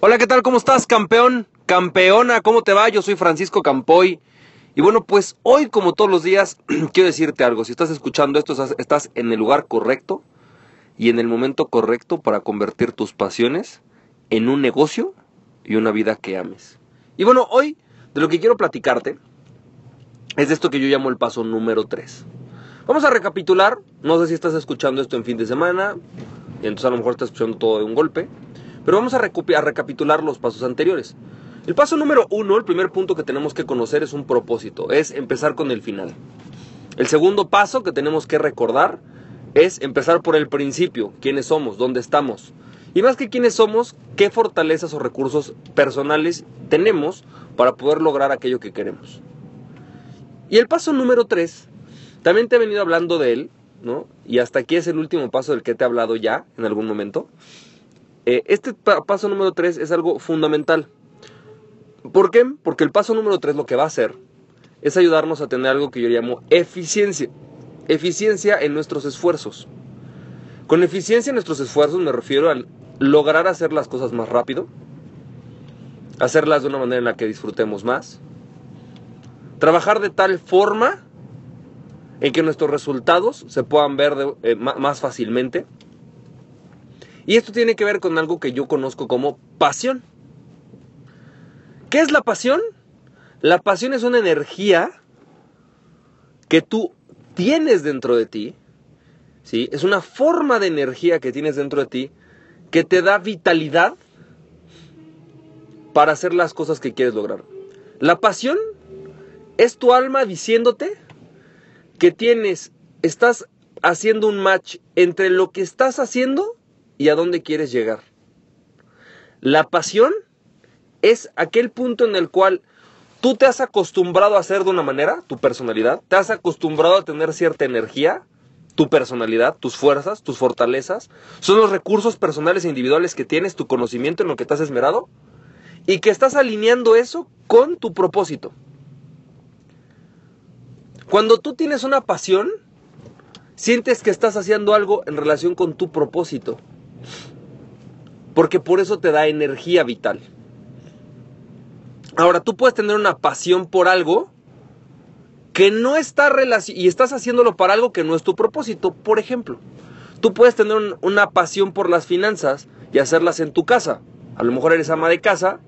Hola, ¿qué tal? ¿Cómo estás, campeón? Campeona, ¿cómo te va? Yo soy Francisco Campoy. Y bueno, pues hoy, como todos los días, quiero decirte algo. Si estás escuchando esto, estás en el lugar correcto y en el momento correcto para convertir tus pasiones en un negocio y una vida que ames. Y bueno, hoy de lo que quiero platicarte es de esto que yo llamo el paso número 3. Vamos a recapitular. No sé si estás escuchando esto en fin de semana. Y entonces a lo mejor estás escuchando todo de un golpe. Pero vamos a, recapitular los pasos anteriores. El paso número uno, el primer punto que tenemos que conocer es un propósito, es empezar con el final. El segundo paso que tenemos que recordar es empezar por el principio, quiénes somos, dónde estamos. Y más que quiénes somos, qué fortalezas o recursos personales tenemos para poder lograr aquello que queremos. Y el paso número tres, también te he venido hablando de él, ¿no? Y hasta aquí es el último paso del que te he hablado ya en algún momento. Eh, este paso número 3 es algo fundamental. ¿Por qué? Porque el paso número 3 lo que va a hacer es ayudarnos a tener algo que yo llamo eficiencia. Eficiencia en nuestros esfuerzos. Con eficiencia en nuestros esfuerzos me refiero a lograr hacer las cosas más rápido, hacerlas de una manera en la que disfrutemos más, trabajar de tal forma en que nuestros resultados se puedan ver eh, más fácilmente y esto tiene que ver con algo que yo conozco como pasión. ¿Qué es la pasión? La pasión es una energía que tú tienes dentro de ti, ¿sí? Es una forma de energía que tienes dentro de ti que te da vitalidad para hacer las cosas que quieres lograr. La pasión es tu alma diciéndote que tienes, estás haciendo un match entre lo que estás haciendo y a dónde quieres llegar. La pasión es aquel punto en el cual tú te has acostumbrado a hacer de una manera, tu personalidad, te has acostumbrado a tener cierta energía, tu personalidad, tus fuerzas, tus fortalezas, son los recursos personales e individuales que tienes, tu conocimiento en lo que te has esmerado, y que estás alineando eso con tu propósito. Cuando tú tienes una pasión, sientes que estás haciendo algo en relación con tu propósito. Porque por eso te da energía vital. Ahora, tú puedes tener una pasión por algo que no está relacionado y estás haciéndolo para algo que no es tu propósito. Por ejemplo, tú puedes tener una pasión por las finanzas y hacerlas en tu casa. A lo mejor eres ama de casa,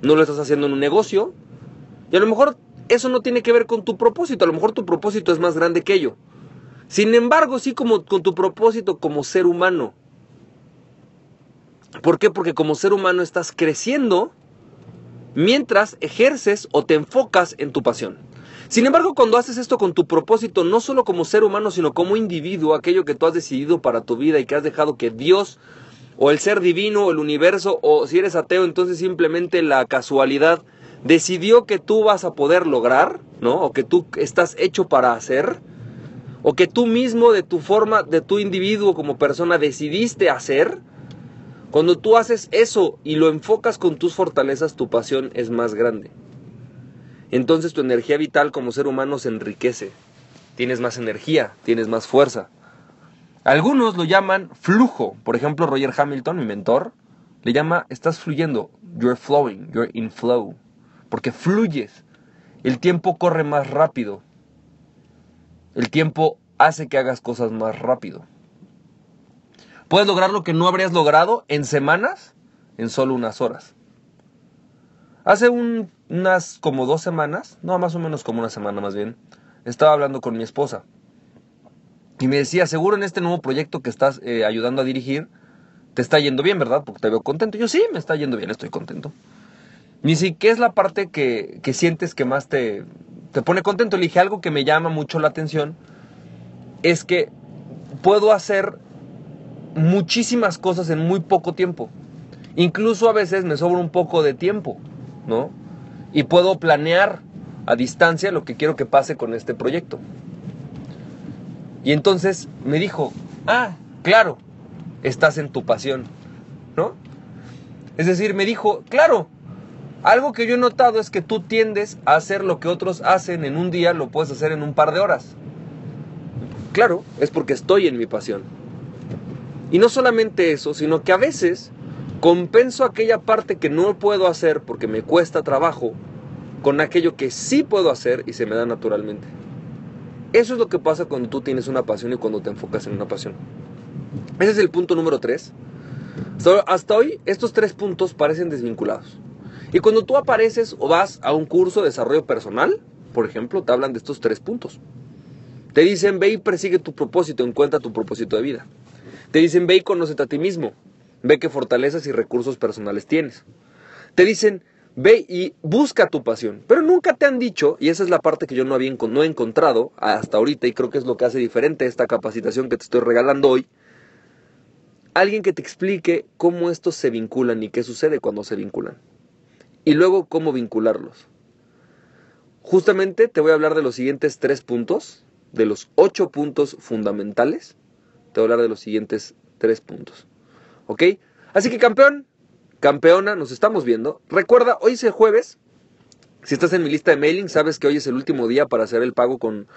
no lo estás haciendo en un negocio, y a lo mejor eso no tiene que ver con tu propósito, a lo mejor tu propósito es más grande que ello. Sin embargo, sí como con tu propósito como ser humano. ¿Por qué? Porque como ser humano estás creciendo mientras ejerces o te enfocas en tu pasión. Sin embargo, cuando haces esto con tu propósito, no solo como ser humano, sino como individuo, aquello que tú has decidido para tu vida y que has dejado que Dios o el ser divino o el universo o si eres ateo, entonces simplemente la casualidad decidió que tú vas a poder lograr, ¿no? O que tú estás hecho para hacer, o que tú mismo de tu forma, de tu individuo como persona decidiste hacer, cuando tú haces eso y lo enfocas con tus fortalezas, tu pasión es más grande. Entonces tu energía vital como ser humano se enriquece. Tienes más energía, tienes más fuerza. Algunos lo llaman flujo. Por ejemplo, Roger Hamilton, mi mentor, le llama estás fluyendo. You're flowing, you're in flow. Porque fluyes. El tiempo corre más rápido. El tiempo hace que hagas cosas más rápido. Puedes lograr lo que no habrías logrado en semanas, en solo unas horas. Hace unas como dos semanas, no, más o menos como una semana más bien, estaba hablando con mi esposa. Y me decía, seguro en este nuevo proyecto que estás eh, ayudando a dirigir, te está yendo bien, ¿verdad? Porque te veo contento. Yo sí, me está yendo bien, estoy contento. Me dice, ¿qué es la parte que, que sientes que más te, te pone contento? Le dije, algo que me llama mucho la atención es que puedo hacer muchísimas cosas en muy poco tiempo. Incluso a veces me sobra un poco de tiempo, ¿no? Y puedo planear a distancia lo que quiero que pase con este proyecto. Y entonces me dijo, ah, claro, estás en tu pasión, ¿no? Es decir, me dijo, claro, algo que yo he notado es que tú tiendes a hacer lo que otros hacen en un día, lo puedes hacer en un par de horas. Claro, es porque estoy en mi pasión. Y no solamente eso, sino que a veces Compenso aquella parte que no puedo hacer porque me cuesta trabajo con aquello que sí puedo hacer y se me da naturalmente. Eso es lo que pasa cuando tú tienes una pasión y cuando te enfocas en una pasión. Ese es el punto número 3. Hasta hoy estos tres puntos parecen desvinculados. Y cuando tú apareces o vas a un curso de desarrollo personal, por ejemplo, te hablan de estos tres puntos. Te dicen, ve y persigue tu propósito, encuentra tu propósito de vida. Te dicen, ve y conócete a ti mismo, ve qué fortalezas y recursos personales tienes. Te dicen, ve y busca tu pasión. Pero nunca te han dicho, y esa es la parte que yo no, había, no he encontrado hasta ahorita, y creo que es lo que hace diferente esta capacitación que te estoy regalando hoy, alguien que te explique cómo estos se vinculan y qué sucede cuando se vinculan. Y luego cómo vincularlos. Justamente te voy a hablar de los siguientes tres puntos, de los ocho puntos fundamentales. Te voy a hablar de los siguientes tres puntos. ¿Ok? Así que campeón, campeona, nos estamos viendo. Recuerda, hoy es el jueves. Si estás en mi lista de mailing, sabes que hoy es el último día para hacer el pago con,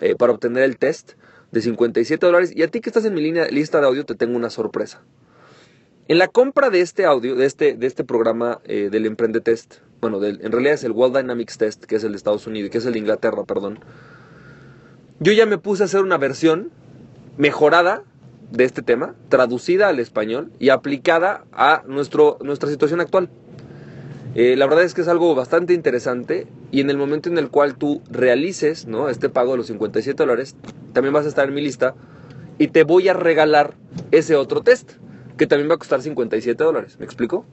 eh, para obtener el test de 57 dólares. Y a ti que estás en mi línea, lista de audio te tengo una sorpresa. En la compra de este audio, de este, de este programa eh, del Emprende Test, bueno, en realidad es el World Dynamics Test, que es el de Estados Unidos, que es el de Inglaterra, perdón. Yo ya me puse a hacer una versión mejorada de este tema, traducida al español y aplicada a nuestro, nuestra situación actual. Eh, la verdad es que es algo bastante interesante y en el momento en el cual tú realices ¿no? este pago de los 57 dólares, también vas a estar en mi lista y te voy a regalar ese otro test que también va a costar 57 dólares. ¿Me explico?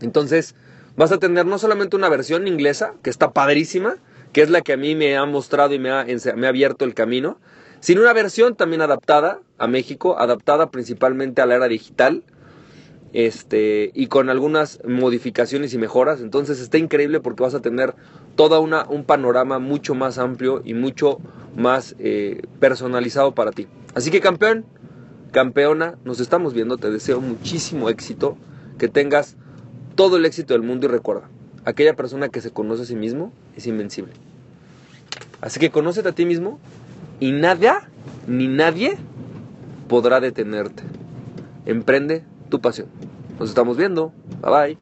Entonces vas a tener no solamente una versión inglesa que está padrísima, que es la que a mí me ha mostrado y me ha, me ha abierto el camino, sino una versión también adaptada a México, adaptada principalmente a la era digital, este, y con algunas modificaciones y mejoras. Entonces está increíble porque vas a tener una, un panorama mucho más amplio y mucho más eh, personalizado para ti. Así que campeón, campeona, nos estamos viendo, te deseo muchísimo éxito, que tengas todo el éxito del mundo y recuerda, aquella persona que se conoce a sí mismo es invencible. Así que conócete a ti mismo y nada, ni nadie podrá detenerte. Emprende tu pasión. Nos estamos viendo. Bye bye.